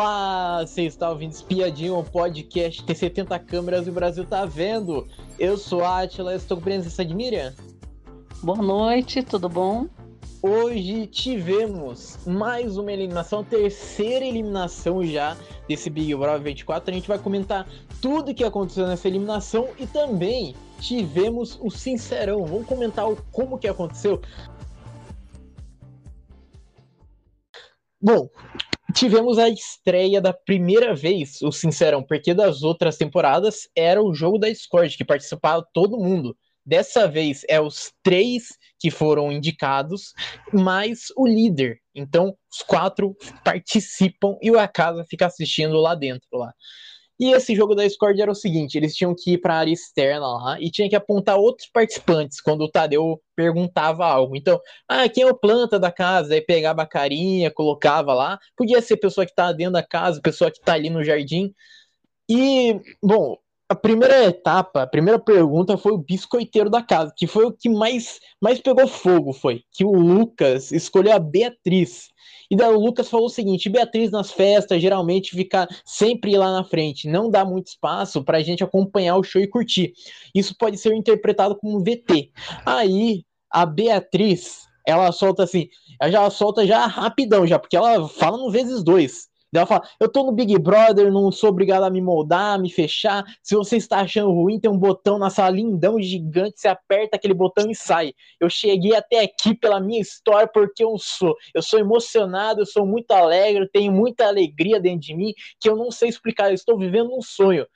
Olá, você está ouvindo Espiadinho, um podcast, tem 70 câmeras e o Brasil tá vendo. Eu sou a Atila, estou com a presença de Miriam. Boa noite, tudo bom? Hoje tivemos mais uma eliminação, terceira eliminação já desse Big Brother 24. A gente vai comentar tudo que aconteceu nessa eliminação e também tivemos o Sincerão. Vamos comentar o, como que aconteceu. Bom, tivemos a estreia da primeira vez, o Sincerão, porque das outras temporadas era o jogo da Discord, que participava todo mundo. Dessa vez é os três que foram indicados, mais o líder. Então, os quatro participam e a casa fica assistindo lá dentro. lá. E esse jogo da Discord era o seguinte: eles tinham que ir para a área externa lá e tinha que apontar outros participantes quando o Tadeu perguntava algo. Então, ah, quem é o planta da casa? Aí pegava a carinha, colocava lá. Podia ser pessoa que tá dentro da casa, pessoa que tá ali no jardim. E, bom, a primeira etapa, a primeira pergunta foi o biscoiteiro da casa, que foi o que mais, mais pegou fogo, foi que o Lucas escolheu a Beatriz. E daí o Lucas falou o seguinte: Beatriz nas festas geralmente fica sempre lá na frente, não dá muito espaço para a gente acompanhar o show e curtir. Isso pode ser interpretado como VT. Aí a Beatriz, ela solta assim, ela já solta já rapidão já, porque ela fala no vezes dois. Ela fala: Eu tô no Big Brother, não sou obrigado a me moldar, a me fechar. Se você está achando ruim, tem um botão na sala lindão, gigante. Você aperta aquele botão e sai. Eu cheguei até aqui pela minha história porque eu sou. Eu sou emocionado, eu sou muito alegre, eu tenho muita alegria dentro de mim que eu não sei explicar. Eu estou vivendo um sonho.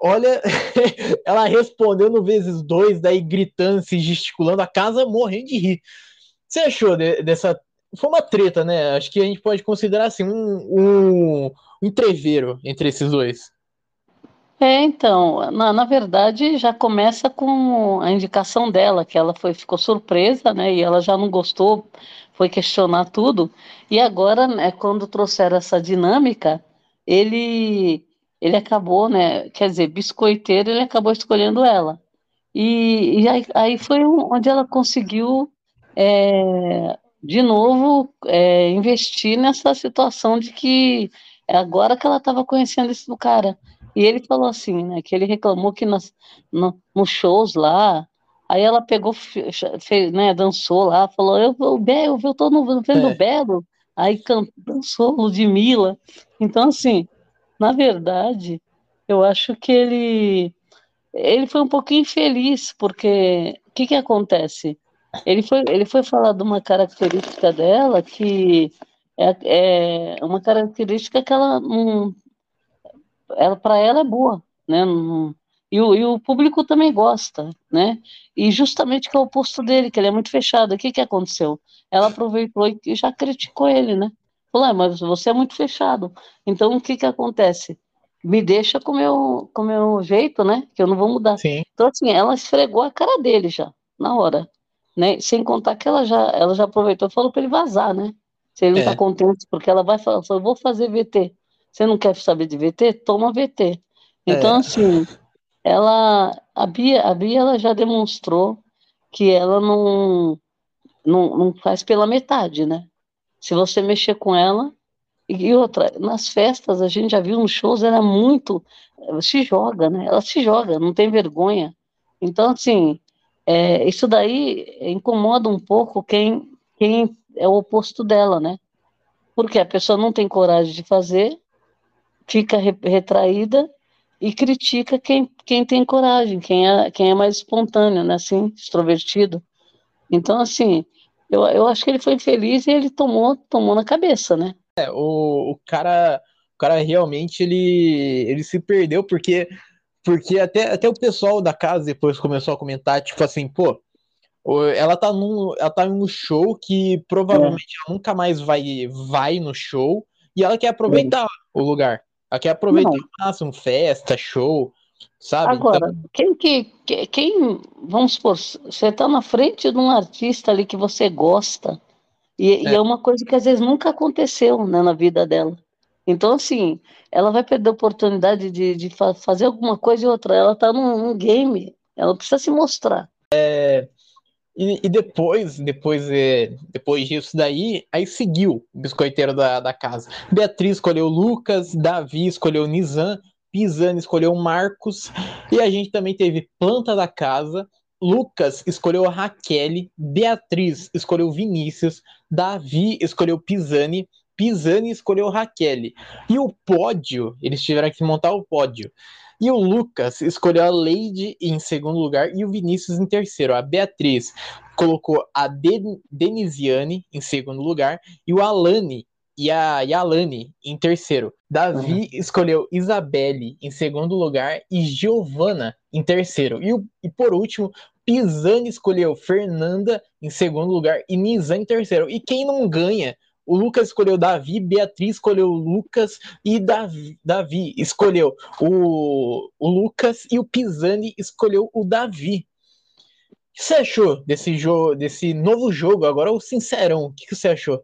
Olha, ela respondeu no vezes dois, daí gritando, se gesticulando, a casa morrendo de rir. Você achou de, dessa foi uma treta, né? Acho que a gente pode considerar assim um, um, um entre esses dois. É, então, na, na verdade já começa com a indicação dela, que ela foi, ficou surpresa, né? E ela já não gostou, foi questionar tudo. E agora, né, quando trouxeram essa dinâmica, ele ele acabou, né? Quer dizer, biscoiteiro, ele acabou escolhendo ela. E, e aí, aí, foi onde ela conseguiu é, de novo, é, investir nessa situação de que é agora que ela estava conhecendo esse cara. E ele falou assim, né, que ele reclamou que nas, no, nos shows lá, aí ela pegou, fez, né, dançou lá, falou, eu, eu, eu, eu tô no, vendo é. Belo, aí cantou, dançou Ludmilla. Então, assim, na verdade, eu acho que ele, ele foi um pouquinho infeliz, porque o que que acontece? Ele foi, ele foi falar de uma característica dela que é, é uma característica que ela não. Ela, para ela é boa, né? Não, e, o, e o público também gosta, né? E justamente que é o oposto dele, que ele é muito fechado. O que, que aconteceu? Ela aproveitou e já criticou ele, né? Falou, ah, mas você é muito fechado. Então, o que que acontece? Me deixa com o meu, com meu jeito, né? Que eu não vou mudar. Sim. Então, assim, ela esfregou a cara dele já, na hora né? Sem contar que ela já, ela já aproveitou e falou para ele vazar, né? Se ele não está é. contente, porque ela vai falar, eu vou fazer VT. Você não quer saber de VT? Toma VT. Então, é. assim, ela, a Bia, a Bia ela já demonstrou que ela não, não, não faz pela metade, né? Se você mexer com ela, e outra, nas festas, a gente já viu nos shows, ela é muito. Se joga, né? Ela se joga, não tem vergonha. Então, assim, é, isso daí incomoda um pouco quem, quem é o oposto dela, né? Porque a pessoa não tem coragem de fazer, fica re, retraída e critica quem, quem tem coragem, quem é, quem é mais espontâneo, né? Assim, extrovertido. Então, assim, eu, eu acho que ele foi infeliz e ele tomou, tomou na cabeça, né? É, o, o cara, o cara realmente ele, ele se perdeu porque porque até, até o pessoal da casa depois começou a comentar, tipo assim, pô, ela tá num, ela tá num show que provavelmente é. ela nunca mais vai, vai no show e ela quer aproveitar é. o lugar. Ela quer aproveitar o máximo, festa, show, sabe? Agora, então... quem que. Quem, vamos supor, você tá na frente de um artista ali que você gosta, e é, e é uma coisa que às vezes nunca aconteceu né, na vida dela. Então, assim, ela vai perder a oportunidade de, de fa fazer alguma coisa e outra. Ela está num, num, game, ela precisa se mostrar. É, E, e, depois, depois, é, depois disso daí, aí seguiu o biscoiteiro da, da casa. Beatriz escolheu Lucas, Davi escolheu Nizam, Pisani escolheu Marcos, e a gente também teve planta da casa. Lucas escolheu Raquel, Beatriz escolheu Vinícius, Davi escolheu Pisani, Pisani escolheu Raquel. E o pódio, eles tiveram que montar o pódio. E o Lucas escolheu a Lady em segundo lugar e o Vinícius em terceiro. A Beatriz colocou a Denisiane em segundo lugar e o Alane e a, e a Alane em terceiro. Davi uhum. escolheu Isabelle em segundo lugar e Giovana em terceiro. E, e por último, Pisani escolheu Fernanda em segundo lugar e Nizam em terceiro. E quem não ganha o Lucas escolheu Davi, Beatriz escolheu o Lucas e Davi, Davi escolheu o, o Lucas e o Pisani escolheu o Davi. O que você achou desse jogo, desse novo jogo? Agora o Sincerão, o que você achou?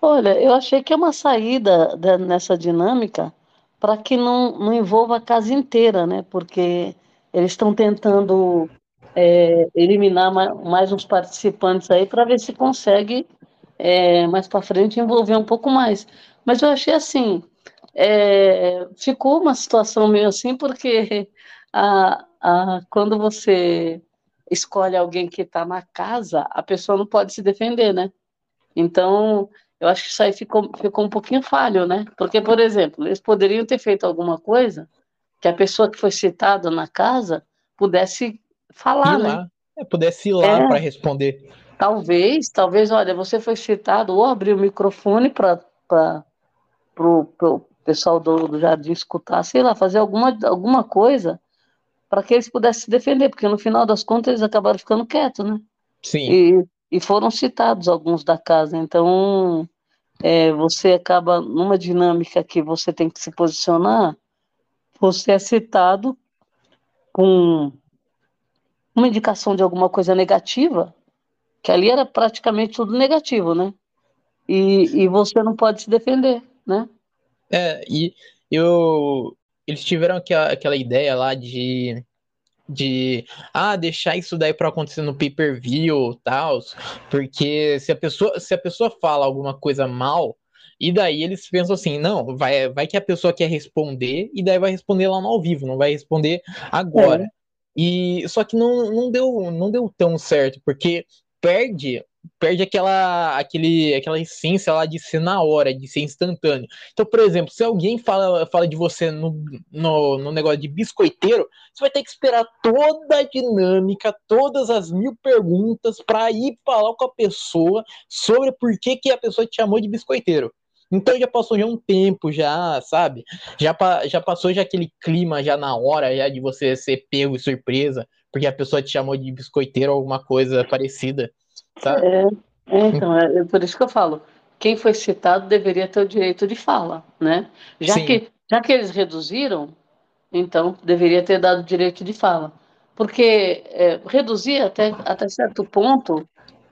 Olha, eu achei que é uma saída nessa dinâmica para que não, não envolva a casa inteira, né? Porque eles estão tentando é, eliminar mais, mais uns participantes aí para ver se consegue é, mais para frente envolver um pouco mais. Mas eu achei assim, é, ficou uma situação meio assim, porque a, a, quando você escolhe alguém que está na casa, a pessoa não pode se defender, né? Então, eu acho que isso aí ficou, ficou um pouquinho falho, né? Porque, por exemplo, eles poderiam ter feito alguma coisa que a pessoa que foi citada na casa pudesse falar, né? É, pudesse ir lá é. para responder. Talvez, talvez, olha, você foi citado, ou abrir o microfone para o pessoal do, do jardim escutar, sei lá, fazer alguma, alguma coisa para que eles pudessem se defender, porque no final das contas eles acabaram ficando quietos, né? Sim. E, e foram citados alguns da casa, então é, você acaba numa dinâmica que você tem que se posicionar, você é citado com uma indicação de alguma coisa negativa, que ali era praticamente tudo negativo, né? E, e você não pode se defender, né? É, e eu eles tiveram aquela, aquela ideia lá de de ah, deixar isso daí para acontecer no pay-per-view, tal, porque se a pessoa se a pessoa fala alguma coisa mal, e daí eles pensam assim, não, vai vai que a pessoa quer responder e daí vai responder lá no ao vivo, não vai responder agora. É. E só que não, não deu não deu tão certo, porque perde perde aquela, aquele, aquela essência lá de ser na hora, de ser instantâneo. Então, por exemplo, se alguém fala, fala de você no, no, no negócio de biscoiteiro, você vai ter que esperar toda a dinâmica, todas as mil perguntas para ir falar com a pessoa sobre por que, que a pessoa te chamou de biscoiteiro. Então já passou já um tempo, já, sabe? Já, já passou já aquele clima já na hora já de você ser pego e surpresa, porque a pessoa te chamou de biscoiteiro ou alguma coisa parecida. Tá? É, é, então, é, é, por isso que eu falo, quem foi citado deveria ter o direito de fala, né? Já, que, já que eles reduziram, então deveria ter dado direito de fala. Porque é, reduzir até, até certo ponto,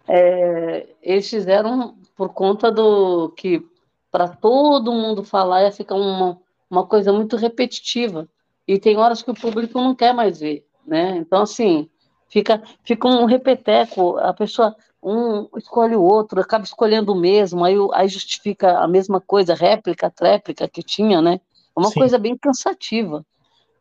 é, eles fizeram por conta do que para todo mundo falar ia ficar uma, uma coisa muito repetitiva. E tem horas que o público não quer mais ver, né? Então, assim, fica, fica um repeteco, a pessoa um escolhe o outro, acaba escolhendo o mesmo, aí, aí justifica a mesma coisa, réplica, tréplica que tinha, né? É uma Sim. coisa bem cansativa.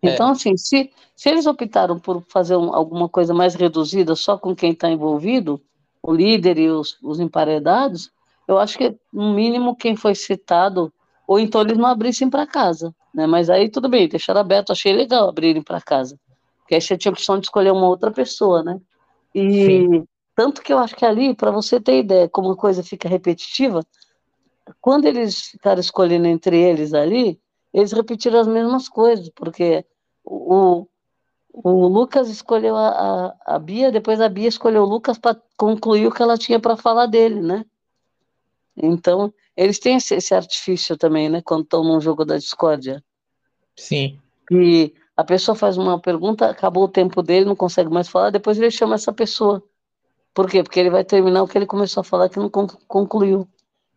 É. Então, é. assim, se, se eles optaram por fazer um, alguma coisa mais reduzida só com quem está envolvido, o líder e os, os emparedados, eu acho que, no mínimo, quem foi citado, ou então eles não abrissem para casa, né? Mas aí tudo bem, deixaram aberto, achei legal abrirem para casa. Porque aí você tinha a opção de escolher uma outra pessoa, né? E, Sim. Tanto que eu acho que ali, para você ter ideia como a coisa fica repetitiva, quando eles ficaram escolhendo entre eles ali, eles repetiram as mesmas coisas, porque o, o Lucas escolheu a, a, a Bia, depois a Bia escolheu o Lucas para concluir o que ela tinha para falar dele, né? Então, eles têm esse, esse artifício também, né? Quando estão num jogo da discórdia. Sim. E a pessoa faz uma pergunta, acabou o tempo dele, não consegue mais falar, depois ele chama essa pessoa. Por quê? Porque ele vai terminar o que ele começou a falar que não concluiu.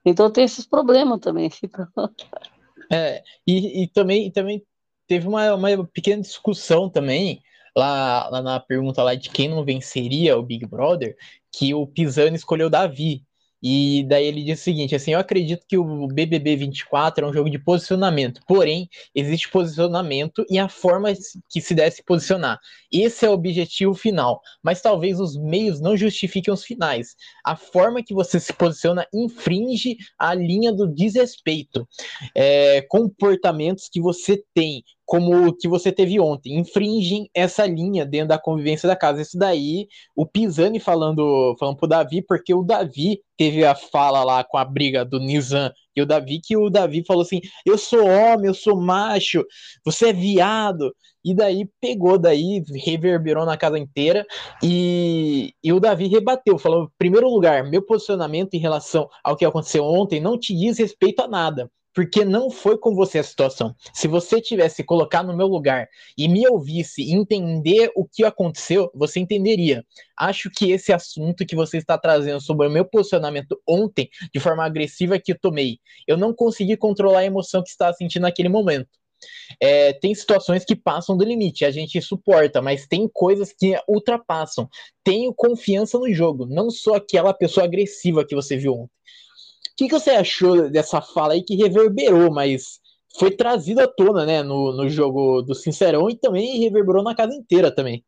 Então tem esses problemas também. é, e, e também, também teve uma, uma pequena discussão também lá, lá na pergunta lá de quem não venceria o Big Brother, que o Pisani escolheu Davi. E daí ele diz o seguinte: assim, eu acredito que o BBB 24 é um jogo de posicionamento, porém, existe posicionamento e a forma que se deve se posicionar. Esse é o objetivo final, mas talvez os meios não justifiquem os finais. A forma que você se posiciona infringe a linha do desrespeito. É, comportamentos que você tem, como o que você teve ontem, infringem essa linha dentro da convivência da casa. Isso daí, o Pisani falando, falando pro Davi, porque o Davi teve a fala lá com a briga do Nizam e o Davi, que o Davi falou assim: eu sou homem, eu sou macho, você é viado. E daí pegou, daí reverberou na casa inteira e, e o Davi rebateu, falou: primeiro lugar, meu posicionamento em relação ao que aconteceu ontem não te diz respeito a nada porque não foi com você a situação. Se você tivesse colocar no meu lugar e me ouvisse entender o que aconteceu, você entenderia. Acho que esse assunto que você está trazendo sobre o meu posicionamento ontem, de forma agressiva que eu tomei, eu não consegui controlar a emoção que estava sentindo naquele momento. É, tem situações que passam do limite, a gente suporta, mas tem coisas que ultrapassam. Tenho confiança no jogo, não sou aquela pessoa agressiva que você viu ontem. O que, que você achou dessa fala aí que reverberou, mas foi trazido à tona, né, no, no jogo do Sincerão e também reverberou na casa inteira também.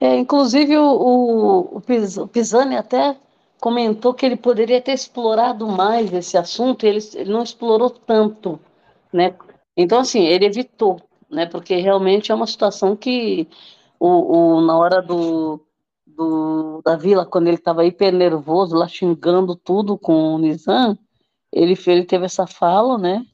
É, inclusive o, o, o Pisani até comentou que ele poderia ter explorado mais esse assunto, e ele, ele não explorou tanto, né? Então, assim, ele evitou, né? Porque realmente é uma situação que o, o na hora do, do, da vila, quando ele estava hiper nervoso, lá xingando tudo com o Nizam, ele, ele teve essa fala, né?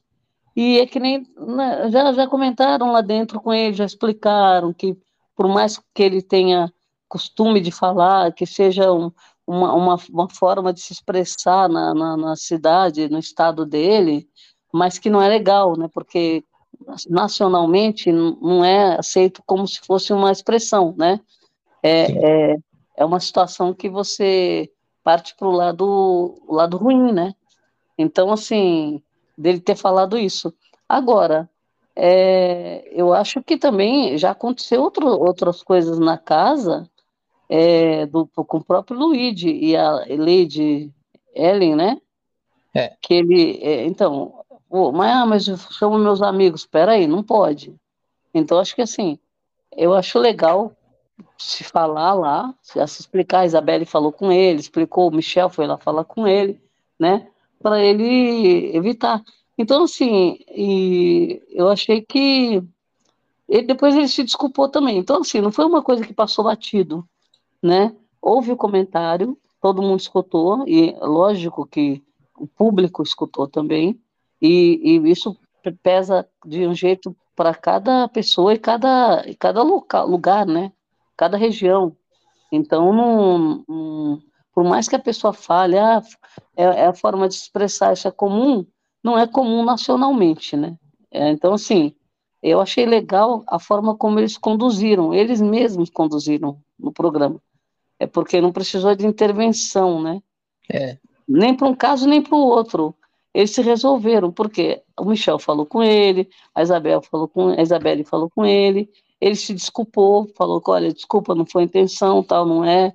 E é que nem. Né, já, já comentaram lá dentro com ele, já explicaram que, por mais que ele tenha costume de falar, que seja um, uma, uma, uma, forma de se expressar na, na, na, cidade, no estado dele, mas que não é legal, né? Porque nacionalmente não é aceito como se fosse uma expressão, né? É, é, é uma situação que você parte para o lado, lado ruim, né? Então, assim, dele ter falado isso. Agora, é, eu acho que também já aconteceu outro, outras coisas na casa é, do, com o próprio Luigi e a Lady Ellen, né? É. Que ele, é, então, oh, mas, ah, mas eu chamo meus amigos, espera aí, não pode. Então, acho que assim, eu acho legal se falar lá, se explicar, a Isabelle falou com ele, explicou, o Michel foi lá falar com ele, né, para ele evitar. Então, assim, e eu achei que ele, depois ele se desculpou também. Então, assim, não foi uma coisa que passou batido, né? Houve o comentário, todo mundo escutou, e lógico que o público escutou também, e, e isso pesa de um jeito para cada pessoa e cada, e cada local, lugar, né? Cada região. Então, não, não, por mais que a pessoa fale, ah, é, é, a forma de expressar, isso é comum, não é comum nacionalmente, né? É, então, assim, eu achei legal a forma como eles conduziram, eles mesmos conduziram no programa. É porque não precisou de intervenção, né? É. Nem para um caso, nem para o outro. Eles se resolveram, porque o Michel falou com ele, a Isabel falou com a Isabelle falou com ele, ele se desculpou, falou que, olha, desculpa, não foi intenção, tal, não é,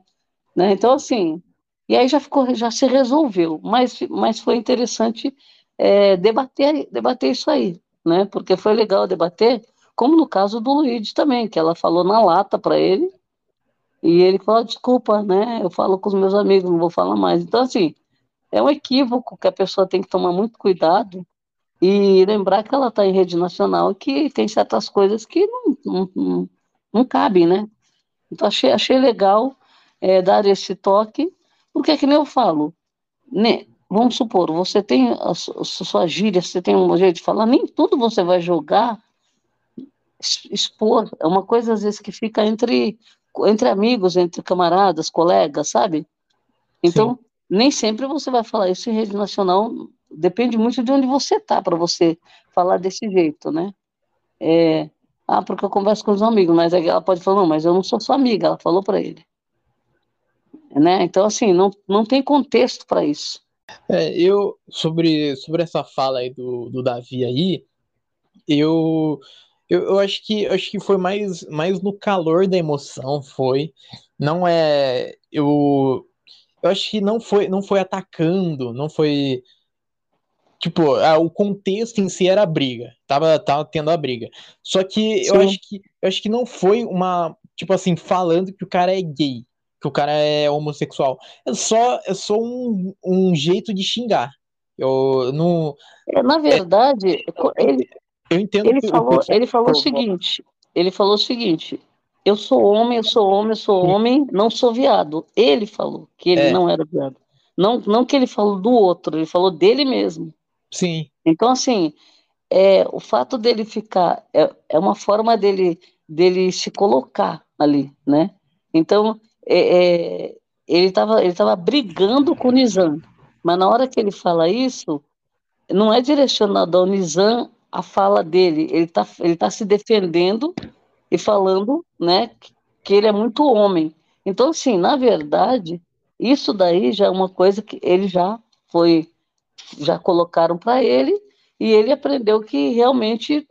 né? Então, assim, e aí já ficou, já se resolveu, mas, mas foi interessante é, debater, debater isso aí, né? Porque foi legal debater, como no caso do Luigi também, que ela falou na lata para ele, e ele falou, desculpa, né? Eu falo com os meus amigos, não vou falar mais. Então, assim, é um equívoco que a pessoa tem que tomar muito cuidado e lembrar que ela está em rede nacional e que tem certas coisas que não, não, não, não cabem, né? Então achei, achei legal é, dar esse toque, porque é que nem eu falo, né? Vamos supor, você tem a, a sua gíria, você tem um jeito de falar, nem tudo você vai jogar, expor. É uma coisa, às vezes, que fica entre, entre amigos, entre camaradas, colegas, sabe? Então, Sim. nem sempre você vai falar isso em rede nacional depende muito de onde você está para você falar desse jeito, né? É, ah, porque eu converso com os amigos, mas ela pode falar, não, mas eu não sou sua amiga, ela falou para ele. Né? Então, assim, não, não tem contexto para isso. É, eu, sobre, sobre essa fala aí do, do Davi aí, eu, Eu, eu acho que acho que foi mais, mais no calor da emoção, foi. Não é. Eu, eu acho que não foi, não foi atacando, não foi. Tipo, ah, o contexto em si era a briga. Tava, tava tendo a briga. Só que eu acho que eu acho que não foi uma. Tipo assim, falando que o cara é gay, que o cara é homossexual. É só, é só um, um jeito de xingar. Eu não. É, na verdade, é, ele, eu entendo. Ele falou, ele falou o seguinte. Ele falou o seguinte. Eu sou homem, eu sou homem, eu sou homem, não sou viado. Ele falou que ele é. não era viado. Não, não que ele falou do outro, ele falou dele mesmo. Sim. Então, assim, é, o fato dele ficar é, é uma forma dele, dele se colocar ali, né? Então, é, é, ele estava ele tava brigando com o Nizam, mas na hora que ele fala isso, não é direcionado ao Nizam a fala dele, ele está ele tá se defendendo e falando, né, que ele é muito homem. Então, assim, na verdade, isso daí já é uma coisa que ele já foi, já colocaram para ele e ele aprendeu que realmente,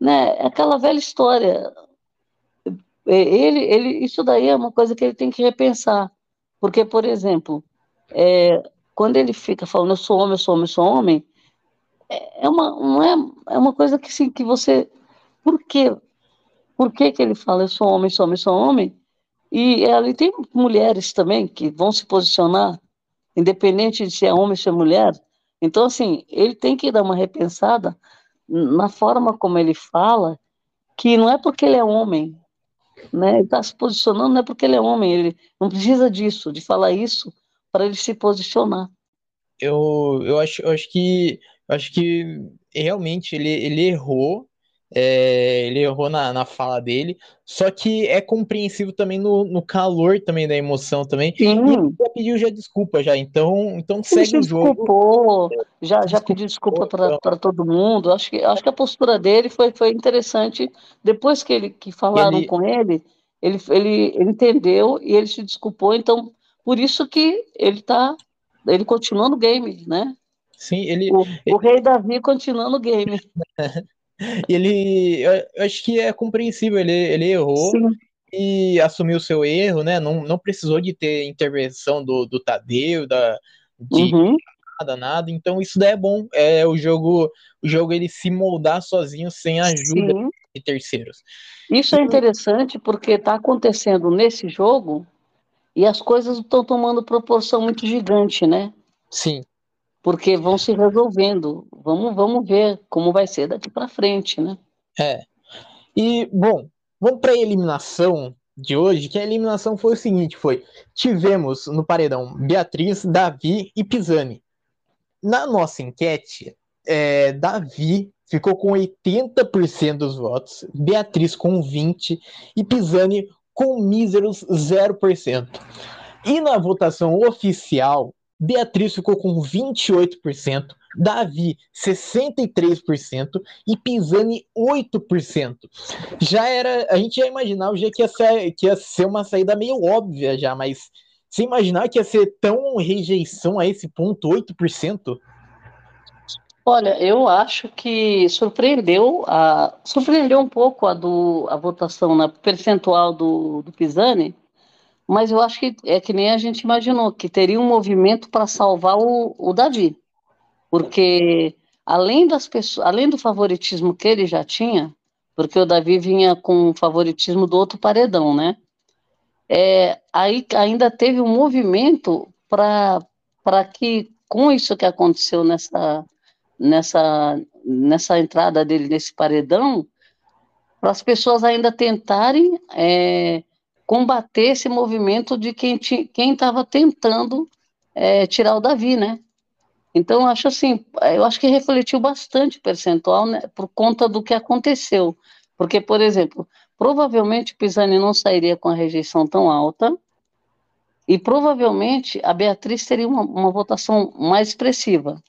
né, é aquela velha história. É, ele, ele, isso daí é uma coisa que ele tem que repensar, porque, por exemplo, é, quando ele fica falando eu sou homem, eu sou homem, eu sou homem, é, é uma, não é, é uma coisa que, assim, que você. Por quê? Por que, que ele fala eu sou homem, sou homem, sou homem? E ali tem mulheres também que vão se posicionar, independente de se é homem ou se é mulher. Então, assim, ele tem que dar uma repensada na forma como ele fala, que não é porque ele é homem, né? Ele está se posicionando não é porque ele é homem, ele não precisa disso, de falar isso para ele se posicionar. Eu, eu, acho, eu acho que acho que realmente ele, ele errou, é, ele errou na, na fala dele, só que é compreensível também no, no calor também da emoção também. Sim. E ele já pediu já desculpa já, então, então segue o jogo. Desculpou, já, já pediu desculpa para todo mundo. Acho que, acho que a postura dele foi, foi interessante. Depois que, ele, que falaram ele... com ele, ele, ele, ele entendeu e ele se desculpou, então por isso que ele tá, ele continua no game, né? Sim, ele. O, ele... o rei Davi continua no game. ele. Eu acho que é compreensível, ele, ele errou. Sim. E assumiu o seu erro, né? Não, não precisou de ter intervenção do, do Tadeu, da, de uhum. nada, nada. Então isso daí é bom. É o jogo, o jogo ele se moldar sozinho sem ajuda Sim. de terceiros. Isso é interessante porque está acontecendo nesse jogo e as coisas estão tomando proporção muito gigante, né? Sim porque vão se resolvendo. Vamos, vamos ver como vai ser daqui para frente, né? É. E, bom, vamos para a eliminação de hoje, que a eliminação foi o seguinte, foi, tivemos no paredão Beatriz, Davi e Pisani. Na nossa enquete, é, Davi ficou com 80% dos votos, Beatriz com 20% e Pisani com míseros 0%. E na votação oficial, Beatriz ficou com 28%, Davi 63% e Pisani 8%. Já era, a gente já imaginava já que ia, ser, que ia ser uma saída meio óbvia já, mas você imaginar que ia ser tão rejeição a esse ponto, 8%? Olha, eu acho que surpreendeu a surpreendeu um pouco a do a votação na percentual do, do Pisani, mas eu acho que é que nem a gente imaginou, que teria um movimento para salvar o, o Davi. Porque além das pessoas, além do favoritismo que ele já tinha, porque o Davi vinha com o favoritismo do outro paredão, né? É, aí ainda teve um movimento para que, com isso que aconteceu nessa, nessa, nessa entrada dele nesse paredão, para as pessoas ainda tentarem é, combater esse movimento de quem estava tentando é, tirar o Davi, né? Então, acho assim, eu acho que refletiu bastante percentual né, por conta do que aconteceu. Porque, por exemplo, provavelmente Pisani não sairia com a rejeição tão alta, e provavelmente a Beatriz teria uma, uma votação mais expressiva,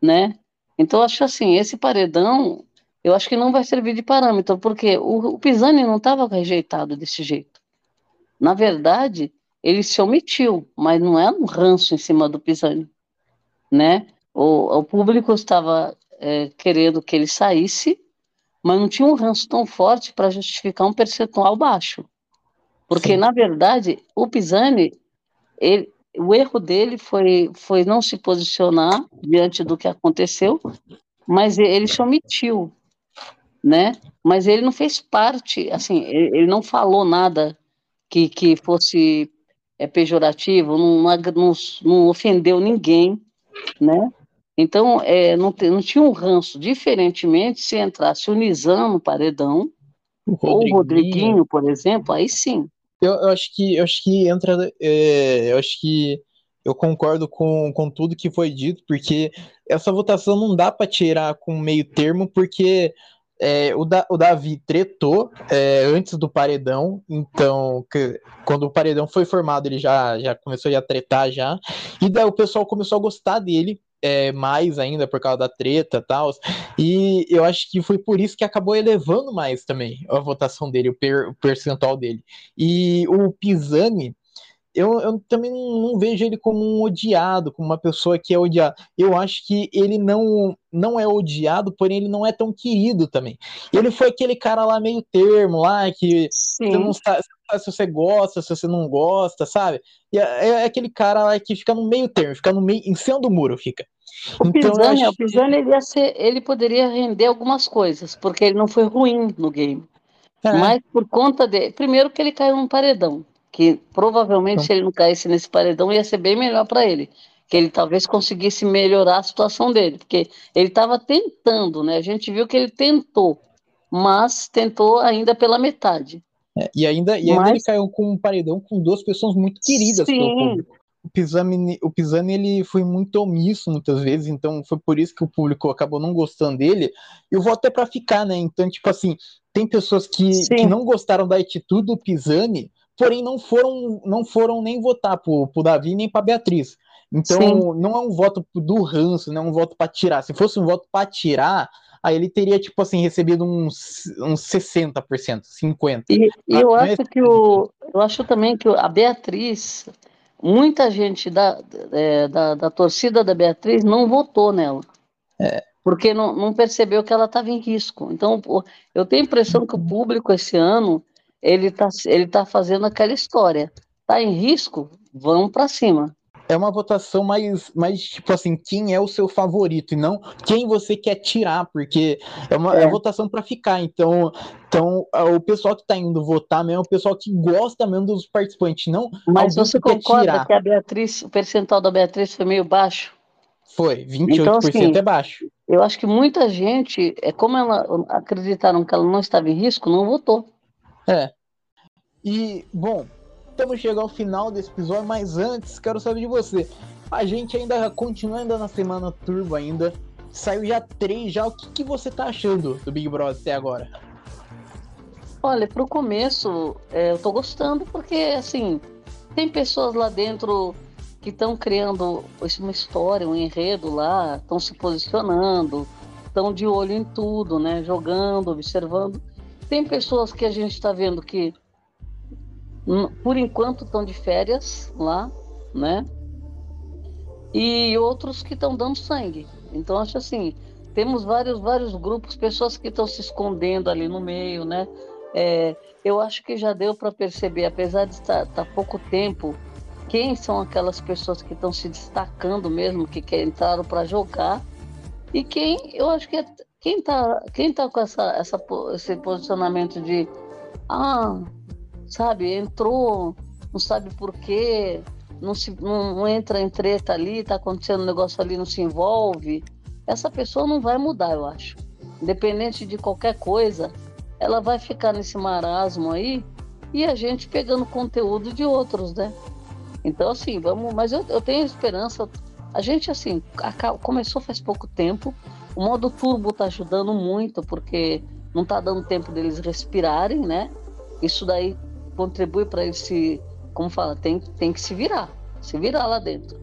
né? Então, acho assim, esse paredão, eu acho que não vai servir de parâmetro, porque o, o Pisani não estava rejeitado desse jeito. Na verdade, ele se omitiu, mas não é um ranço em cima do Pisani, né? O, o público estava é, querendo que ele saísse, mas não tinha um ranço tão forte para justificar um percentual baixo. Porque, Sim. na verdade, o Pisani, ele, o erro dele foi, foi não se posicionar diante do que aconteceu, mas ele se omitiu, né? Mas ele não fez parte, assim, ele, ele não falou nada que, que fosse é, pejorativo, não, não, não ofendeu ninguém, né? Então, é, não, te, não tinha um ranço. Diferentemente, se entrasse o Nizam no paredão, o ou o Rodriguinho, por exemplo, aí sim. Eu, eu, acho que eu acho que entra. É, eu acho que eu concordo com, com tudo que foi dito, porque essa votação não dá para tirar com meio termo, porque é, o, da, o, Davi tretou é, antes do paredão, então que, quando o paredão foi formado, ele já, já começou a tretar já, e daí o pessoal começou a gostar dele é, mais ainda por causa da treta tal. E eu acho que foi por isso que acabou elevando mais também a votação dele, o, per, o percentual dele. E o Pisani, eu, eu também não vejo ele como um odiado, como uma pessoa que é odiada. Eu acho que ele não, não é odiado, porém ele não é tão querido também. Ele foi aquele cara lá meio termo, lá, que Sim. você não sabe, se você gosta, se você não gosta, sabe? E é, é, aquele cara lá que fica no meio termo, fica no meio, em cima do muro, fica. O então, Pisani, acho... o ele, ser, ele poderia render algumas coisas, porque ele não foi ruim no game. É. Mas por conta de. Primeiro que ele caiu num paredão que provavelmente então. se ele não caísse nesse paredão ia ser bem melhor para ele, que ele talvez conseguisse melhorar a situação dele, porque ele estava tentando, né? A gente viu que ele tentou, mas tentou ainda pela metade. É, e ainda, e ainda mas... ele caiu com um paredão com duas pessoas muito queridas Sim. pelo público. O Pisani, o Pisani ele foi muito omisso muitas vezes, então foi por isso que o público acabou não gostando dele. E o voto é para ficar, né? Então, tipo assim, tem pessoas que, que não gostaram da atitude do Pisani, porém não foram, não foram nem votar pro, pro Davi nem para Beatriz. Então Sim. não é um voto do ranço, não é um voto para tirar. Se fosse um voto para tirar, aí ele teria, tipo assim, recebido uns, uns 60%, 50%. E, e eu ah, acho é... que o. Eu acho também que a Beatriz, muita gente da, é, da, da, torcida da Beatriz não votou nela. É. Porque não, não percebeu que ela estava em risco. Então, eu tenho a impressão que o público esse ano ele está ele tá fazendo aquela história. Está em risco? Vamos para cima. É uma votação mais, mais, tipo assim, quem é o seu favorito e não quem você quer tirar, porque é uma, é. é votação para ficar. Então, então, o pessoal que está indo votar mesmo é o pessoal que gosta mesmo dos participantes, não. Mas você que concorda que a Beatriz, o percentual da Beatriz foi meio baixo? Foi, 28% então, assim, é baixo. Eu acho que muita gente, é como ela acreditaram que ela não estava em risco, não votou. É. E, bom, estamos chegando ao final desse episódio, mas antes, quero saber de você. A gente ainda continua ainda na semana turbo ainda. Saiu já três já. O que, que você tá achando do Big Brother até agora? Olha, pro começo, é, eu tô gostando porque, assim, tem pessoas lá dentro que estão criando uma história, um enredo lá, estão se posicionando, estão de olho em tudo, né? Jogando, observando. Tem pessoas que a gente está vendo que, por enquanto, estão de férias lá, né? E outros que estão dando sangue. Então, acho assim, temos vários, vários grupos, pessoas que estão se escondendo ali no meio, né? É, eu acho que já deu para perceber, apesar de estar tá, pouco tempo, quem são aquelas pessoas que estão se destacando mesmo, que, que entraram para jogar, e quem eu acho que é quem tá, quem tá com essa, essa, esse posicionamento de ah, sabe, entrou, não sabe por quê, não, se, não, não entra em treta ali, tá acontecendo um negócio ali, não se envolve, essa pessoa não vai mudar, eu acho. Independente de qualquer coisa, ela vai ficar nesse marasmo aí e a gente pegando conteúdo de outros, né? Então, assim, vamos. Mas eu, eu tenho esperança. A gente, assim, começou faz pouco tempo, o modo turbo está ajudando muito, porque não está dando tempo deles respirarem, né? Isso daí contribui para eles se, como fala, tem, tem que se virar, se virar lá dentro.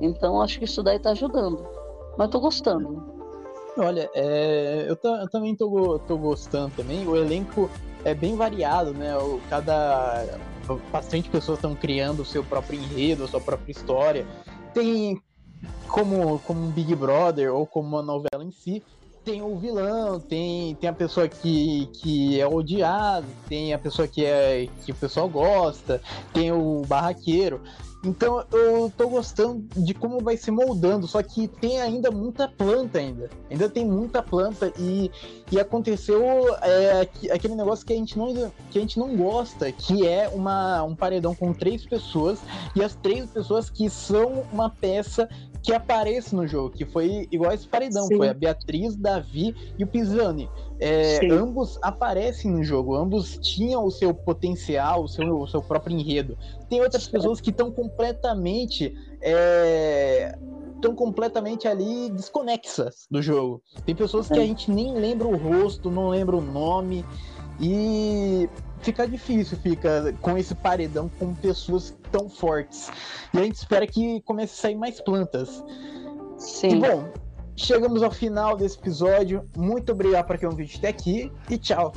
Então acho que isso daí está ajudando. Mas estou gostando. Olha, é, eu, eu, também tô gostando também. O elenco é bem variado, né? O, cada bastante pessoas estão criando o seu próprio enredo, a sua própria história. Tem como, como um Big Brother ou como uma novela em si, tem o vilão, tem, tem a pessoa que, que é odiada, tem a pessoa que é que o pessoal gosta, tem o barraqueiro. Então eu tô gostando de como vai se moldando, só que tem ainda muita planta ainda. Ainda tem muita planta e, e aconteceu é, aquele negócio que a, gente não, que a gente não gosta, que é uma, um paredão com três pessoas e as três pessoas que são uma peça que aparece no jogo, que foi igual esse paredão, Sim. foi a Beatriz, Davi e o Pisani. É, ambos aparecem no jogo, ambos tinham o seu potencial, o seu, o seu próprio enredo. Tem outras pessoas que estão completamente. estão é, completamente ali desconexas do jogo. Tem pessoas que a gente nem lembra o rosto, não lembra o nome. E fica difícil, fica com esse paredão com pessoas tão fortes. E a gente espera que comece a sair mais plantas. Sim. E bom, chegamos ao final desse episódio. Muito obrigado para quem ouviu até aqui e tchau.